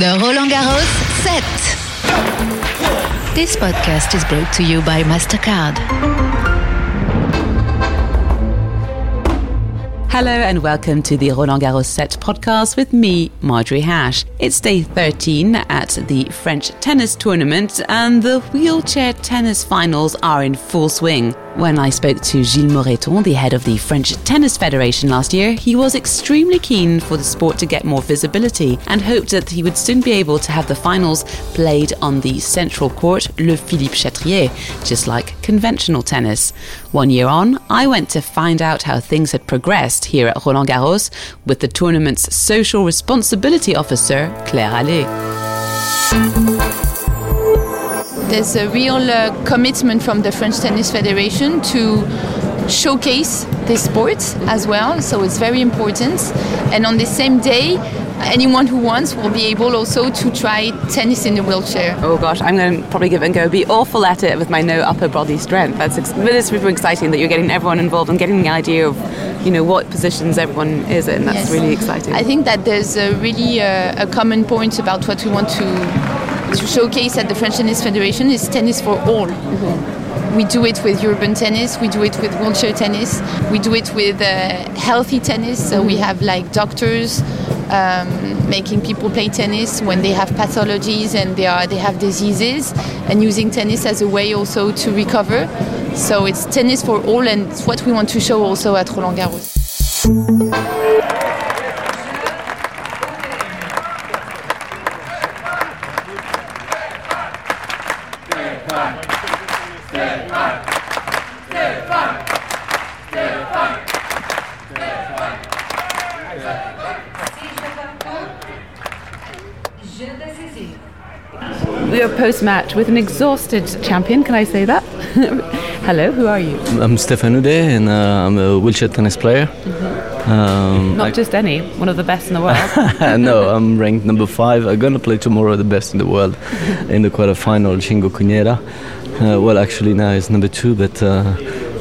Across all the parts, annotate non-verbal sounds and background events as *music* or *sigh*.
The Roland Garros set. This podcast is brought to you by MasterCard. Hello and welcome to the Roland Garros Set podcast with me, Marjorie Hash. It's day 13 at the French tennis tournament and the wheelchair tennis finals are in full swing. When I spoke to Gilles Moretton, the head of the French Tennis Federation last year, he was extremely keen for the sport to get more visibility and hoped that he would soon be able to have the finals played on the central court, Le Philippe Chatrier, just like conventional tennis. One year on, I went to find out how things had progressed here at Roland Garros with the tournament's social responsibility officer, Claire Allais. There's a real uh, commitment from the French Tennis Federation to showcase this sport as well, so it's very important. And on the same day, anyone who wants will be able also to try tennis in a wheelchair. Oh gosh, I'm going to probably give it a go. Be awful at it with my no upper body strength. That's ex- but it's super exciting that you're getting everyone involved and getting the idea of, you know, what positions everyone is in. That's Yes. really exciting. I think that there's a really uh, a common point about what we want to to showcase at the French Tennis Federation is tennis for all. We do it with urban tennis, we do it with wheelchair tennis, we do it with uh, healthy tennis. So we have like doctors um, making people play tennis when they have pathologies and they are they have diseases, and using tennis as a way also to recover. So it's tennis for all, and it's what we want to show also at Roland Garros. Post match with an exhausted champion. Can I say that? *laughs* Hello, who are you? I'm Stéphane Houdet and uh, I'm a wheelchair tennis player. Um, Not just any, one of the best in the world. *laughs* No, *laughs* I'm ranked number five. I'm gonna play tomorrow the best in the world in the quarterfinal, Shingo Kunieda. Uh, well, actually now he's number two, but uh,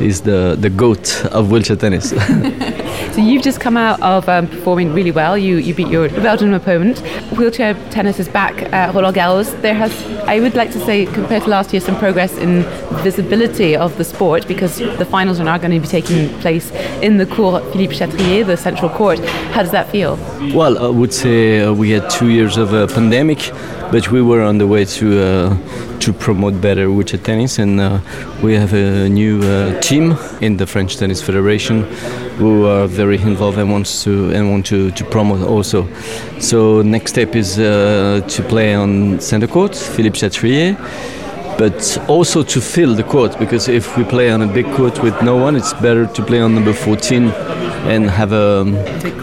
he's the, the goat of wheelchair tennis. *laughs* *laughs* so you've just come out of um, performing really well. You you beat your Belgian opponent. Wheelchair tennis is back at Roland Garros. There has, I would like to say, compared to last year, some progress in visibility of the sport because the finals are now going to be taking place in the Cour Philippe Chatrier, the central court. How does that feel? well, I would say uh, we had two years of a pandemic, but we were on the way to uh, to promote better wheelchair tennis, and uh, we have a new uh, team in the French Tennis Federation who are very involved and wants to and want to, to promote also. So next step is to play on center court, Philippe Chatrier. But also to fill the court because if we play on a big court with no one, it's better to play on number 14 and have um,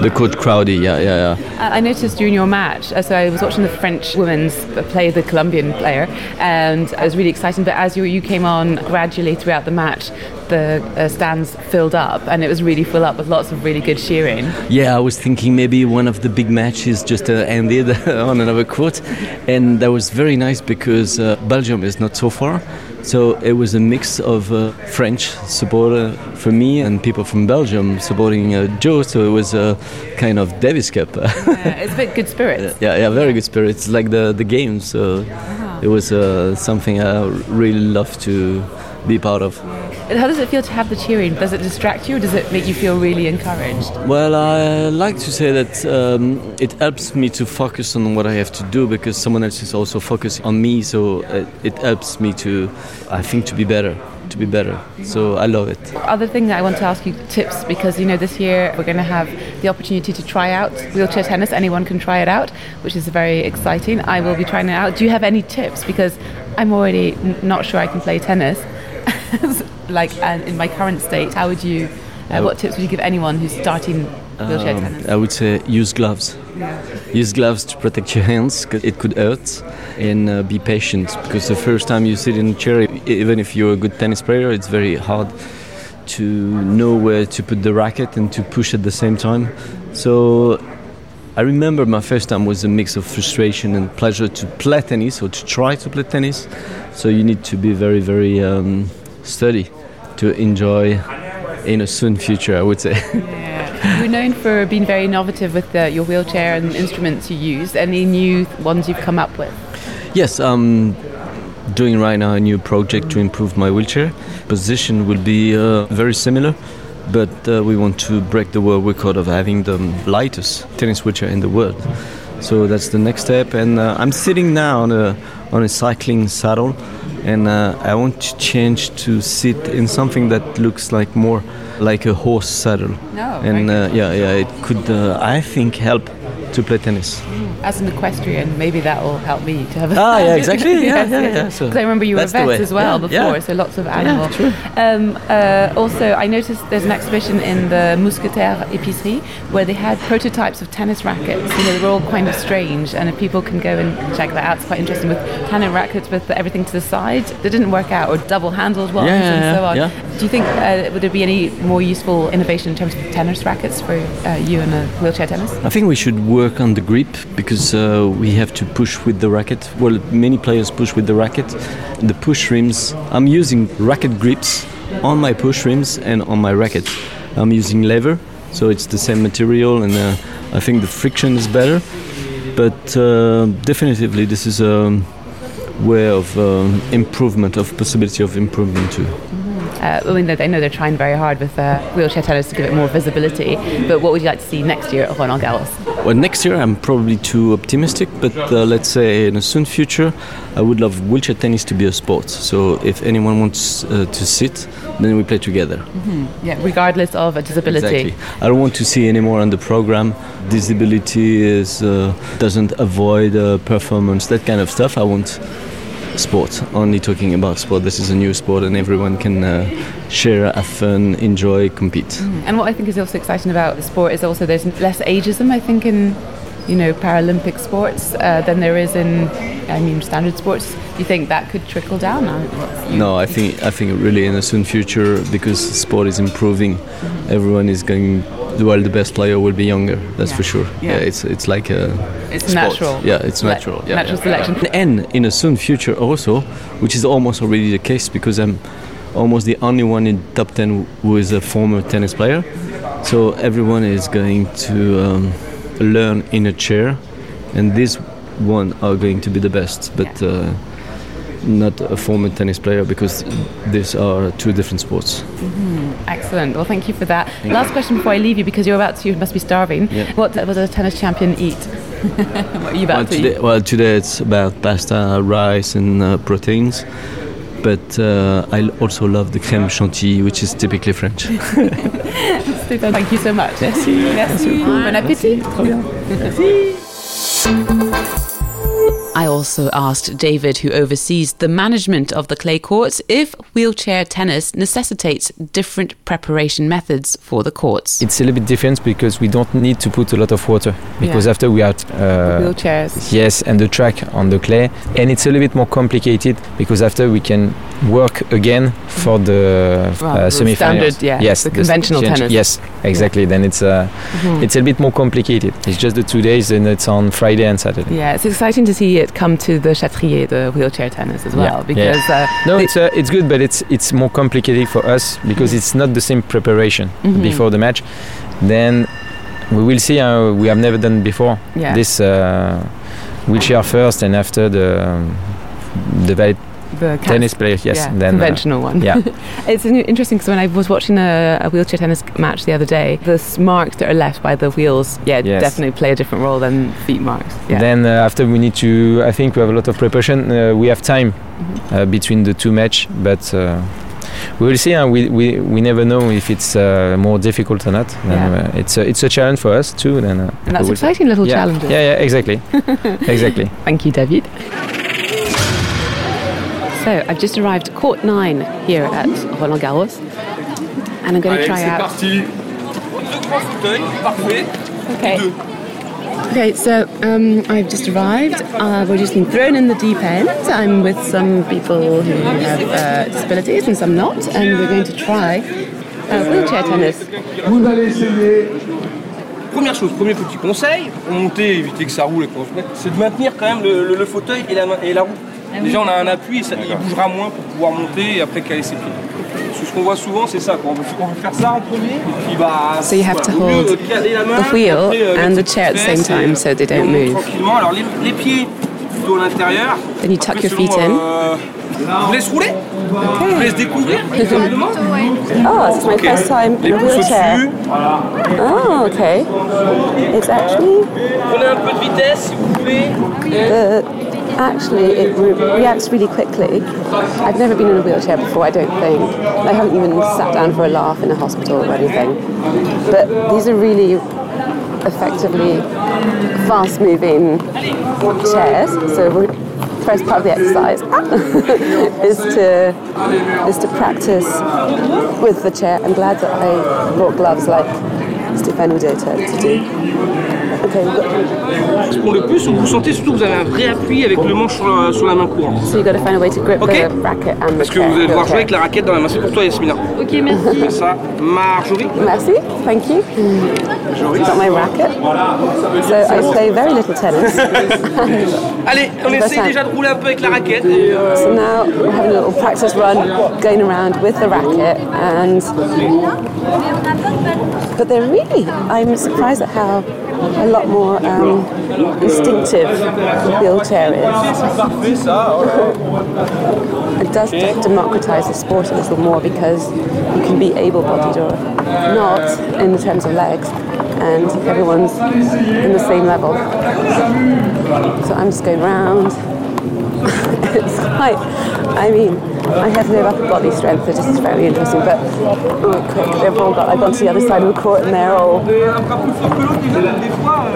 the court crowded. Yeah, yeah, yeah. I I noticed during your match, uh, so I was watching the French women's play the Colombian player, and it was really exciting. But as you, you came on gradually throughout the match, the uh, stands filled up, and it was really full up with lots of really good cheering. Yeah, I was thinking maybe one of the big matches just uh, ended *laughs* on another court, and that was very nice because uh, Belgium is not so far. So it was a mix of uh, French supporter for me and people from Belgium supporting uh, Joe. So it was a kind of Davis Cup. *laughs* Yeah, it's a bit good spirits. *laughs* yeah, yeah, very good spirit. It's like the the games. So it was uh, something I really love to be part of. How does it feel to have the cheering? Does it distract you, or does it make you feel really encouraged? Well, I like to say that um, it helps me to focus on what I have to do because someone else is also focusing on me. So it, it helps me to, I think, to be better, to be better. So I love it. Other thing that I want to ask you tips because you know this year we're going to have the opportunity to try out wheelchair tennis. Anyone can try it out, which is very exciting. I will be trying it out. Do you have any tips? Because I'm already not sure I can play tennis. *laughs* like and in my current state, how would you? Uh, what tips would you give anyone who's starting wheelchair Um, tennis? I would say use gloves. Yeah. Use gloves to protect your hands because it could hurt, and uh, be patient because the first time you sit in a chair, even if you're a good tennis player, it's very hard to know where to put the racket and to push at the same time. So I remember my first time was a mix of frustration and pleasure to play tennis or to try to play tennis. So you need to be very, very um, steady to enjoy in a soon future, I would say. *laughs* You're known for being very innovative with uh, your wheelchair and instruments you use. Any new ones you've come up with? Yes, I'm doing right now a new project to improve my wheelchair. Position will be uh, very similar, but uh, we want to break the world record of having the lightest tennis wheelchair in the world. So that's the next step, and uh, I'm sitting now on a on a cycling saddle, and uh, I want to change to sit in something that looks like more like a horse saddle. No, and uh, yeah, yeah, it could uh, I think help to play tennis. As an equestrian, maybe that will help me to have. a Ah, yeah, *laughs* exactly. Yeah, yeah, yeah. So 'Cause I remember you were a vet as well Yeah, before, yeah. so lots of animal. um, uh, also, I noticed there's an exhibition in the Mousquetaire Épicerie where they had prototypes of tennis rackets. You know, they were all kind of strange, and if people can go and check that out, it's quite interesting with tennis rackets with everything to the side. They didn't work out, or double-handled ones Yeah, and yeah, so on. yeah. Do you think uh, would there be any more useful innovation in terms of tennis rackets for uh, you in a wheelchair tennis? I think we should work on the grip because uh, we have to push with the racket. Well, many players push with the racket. The push rims, I'm using racket grips on my push rims and on my racket. I'm using leather, so it's the same material, and uh, I think the friction is better. But uh, definitively, this is a way of um, improvement, of possibility of improvement too. Uh, I mean, I know they're trying very hard with uh, wheelchair tennis to give it more visibility. But what would you like to see next year at Roland Garros? Well, next year I'm probably too optimistic, but uh, let's say in a soon future, I would love wheelchair tennis to be a sport. So if anyone wants uh, to sit, then we play together. Yeah, regardless of a disability. Exactly. I don't want to see anymore on the program. Disability is uh, doesn't avoid uh, performance, that kind of stuff. I want sport. Only talking about sport. This is a new sport, and everyone can uh, share, have fun, enjoy, compete. And what I think is also exciting about the sport is also there's less ageism. I think in you know Paralympic sports uh, than there is in I mean standard sports. Do you think that could trickle down? No, I think I think really in a soon future because sport is improving, everyone is going. Well, the best player will be younger. That's for sure. Yeah. it's it's like a It's sport. natural. Yeah, it's natural. Yeah, natural yeah. selection. And in a soon future also, which is almost already the case because I'm almost the only one in top ten who is a former tennis player. So everyone is going to um, learn in a chair, and these one are going to be the best, but. Uh, not a former tennis player because these are two different sports. Excellent. Well, thank you for that. Last question before I leave you, because you're about to, you must be starving. Yeah. What does a tennis champion eat? *laughs* what are you about Well to today, eat? well, today it's about pasta, rice, and uh, proteins. But uh, I also love the crème chantilly, which is typically French. *laughs* Stéphane, Thank you so much. Merci. Merci. Bon appétit. I also asked David, who oversees the management of the clay courts, if wheelchair tennis necessitates different preparation methods for the courts. It's a little bit different because we don't need to put a lot of water because Yeah. after we have uh, Wheelchairs. yes and the track on the clay and it's a little bit more complicated because after we can work again for the Well, uh, semi-finals. standard, yeah, yes, the conventional tennis. Yes, exactly. Then it's uh, Mhm. it's a bit more complicated. It's just the two days and it's on Friday and Saturday. Yeah, it's exciting to see it come to the Chatrier, the wheelchair tennis as well, Yeah, because uh, No, it's uh, it's good, but it's it's more complicated for us because it's not the same preparation Mhm. before the match. Then we will see how we have never done before. yeah, This uh, wheelchair first, and after the um, the the tennis players. Yes, yeah, then uh, conventional one. yeah. *laughs* It's in- interesting because when I was watching a, a wheelchair tennis match the other day, the marks that are left by the wheels, yeah, Yes. definitely play a different role than feet marks. Yeah. Then uh, after we need to, I think we have a lot of preparation. Uh, we have time Mm-hmm. uh, between the two match, but. Uh, we will see. We, we we never know if it's uh, more difficult or not. Yeah. uh, it's a, it's a challenge for us too. Then uh, and that's exciting little yeah. challenges. Yeah, yeah, exactly, *laughs* exactly. Thank you, David. So I've just arrived at court nine here at Roland Garros, and I'm going to try out. parti. Okay. Okay, so um, I've just arrived. Uh, we're just been thrown in the deep end. I'm with some people who have uh, disabilities and some not, and we're going to try uh, wheelchair tennis. Vous allez essayer. Première chose, premier petit conseil, pour monter, éviter que ça roule et qu'on se mette, c'est de maintenir quand même le, le- le fauteuil et la, et la roue. Déjà on a un appui, ça, il bougera moins pour pouvoir monter et après caler ses pieds. Ce qu'on voit souvent, c'est ça. Quoi. On, veut, on veut faire ça en premier, et puis bah. So you have to voilà, hold euh, caler la main, the wheel après, euh, and the chair at the same time et- so they et don't move. Tranquillement. Alors les, les pieds plutôt à l'intérieur. Then you tuck Après, your feet selon, in. euh, je vous laisse rouler? Je vous laisse découvrir? *laughs* Oh, this is my first time in a wheelchair. Oh, okay. It's actually Prenez un peu de vitesse si vous pouvez. the actually it re- reacts really quickly. I've never been in a wheelchair before. I don't think. I haven't even sat down for a laugh in a hospital or anything. But these are really effectively fast-moving chairs. So first part of the exercise *laughs* is to is to practice with the chair. I'm glad that I brought gloves like Stéphane did to, to do. Okay, Pour le plus, vous sentez surtout que vous avez un vrai appui avec le manche sur la, sur la main courante. so you've got to find a way to grip Ok. the racket and the Parce que chair. vous allez devoir jouer avec la raquette dans la main. C'est pour toi, Yasmina. Ok, merci. Fais ça. Marjorie. Merci, thank you. Got my racket. So I play very little tennis. *laughs* Allez, on fine. déjà de rouler un peu avec la raquette. Et, euh, so now we're having a little practice run, going around with the racket, and but they're really. I'm surprised at how a lot more um, instinctive is. c'est. It does democratize the sport a little more because you can be able-bodied or not in terms of legs, and everyone's in the same level. So I'm just going round. *laughs* it's quite. I mean, I have no upper body strength. It's just very interesting. But oh, quick, they've all got. I've gone to the other side of the court, and they're all. Et un bras plus fort que l'autre, déjà, des fois.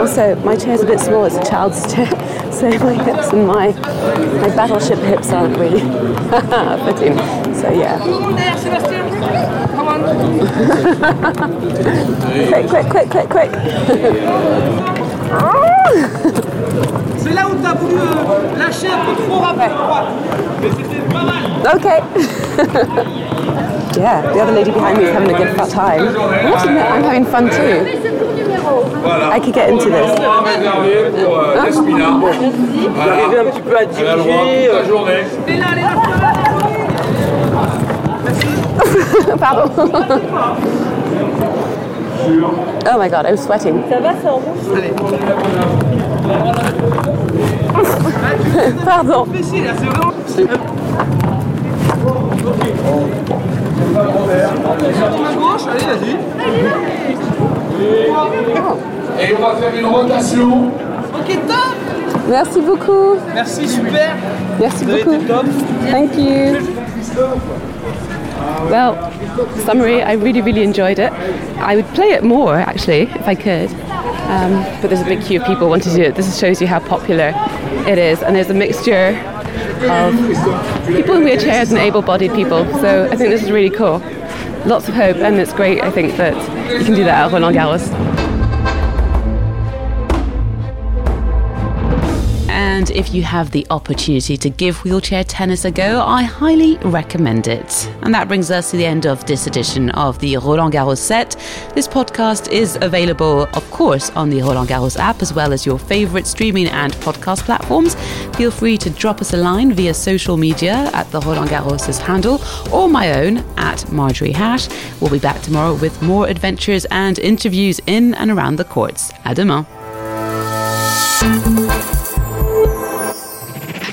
Also, my chair's a bit small. It's a child's *laughs* chair, so my hips and my my battleship hips aren't really *laughs* fitting. So yeah. *laughs* quick, quick, quick, quick, quick. C'est là où t'as voulu euh, lâcher un peu trop rapide. Mais c'était pas mal. Okay. *laughs* yeah, the other lady behind me is having a good fun time. I have to admit, I'm having fun too. I could get into this. réservé pour euh, Yasmina. Arriver un petit peu à Elle a le droit diriger. toute euh, la journée. *laughs* Pardon. *laughs* oh my god, I'm sweating. *laughs* Pardon. fessier, là, c'est vraiment. Main gauche, allez, vas-y. Et on va faire une rotation. Ok, top. Merci beaucoup. Merci, super. Merci Vous avez beaucoup. été top. Thank you. Well, summary, I really, really enjoyed it. I would play it more, actually, if I could. Um, but there's a big queue of people wanting to do it. This shows you how popular it is. And there's a mixture of people in wheelchairs and able-bodied people. So I think this is really cool. Lots of hope, and it's great, I think, that you can do that at Roland Garros. And if you have the opportunity to give wheelchair tennis a go, I highly recommend it. And that brings us to the end of this edition of the Roland Garros set. This podcast is available, of course, on the Roland Garros app as well as your favorite streaming and podcast platforms. Feel free to drop us a line via social media at the Roland Garros handle or my own at Marjorie Hash. We'll be back tomorrow with more adventures and interviews in and around the courts. À demain.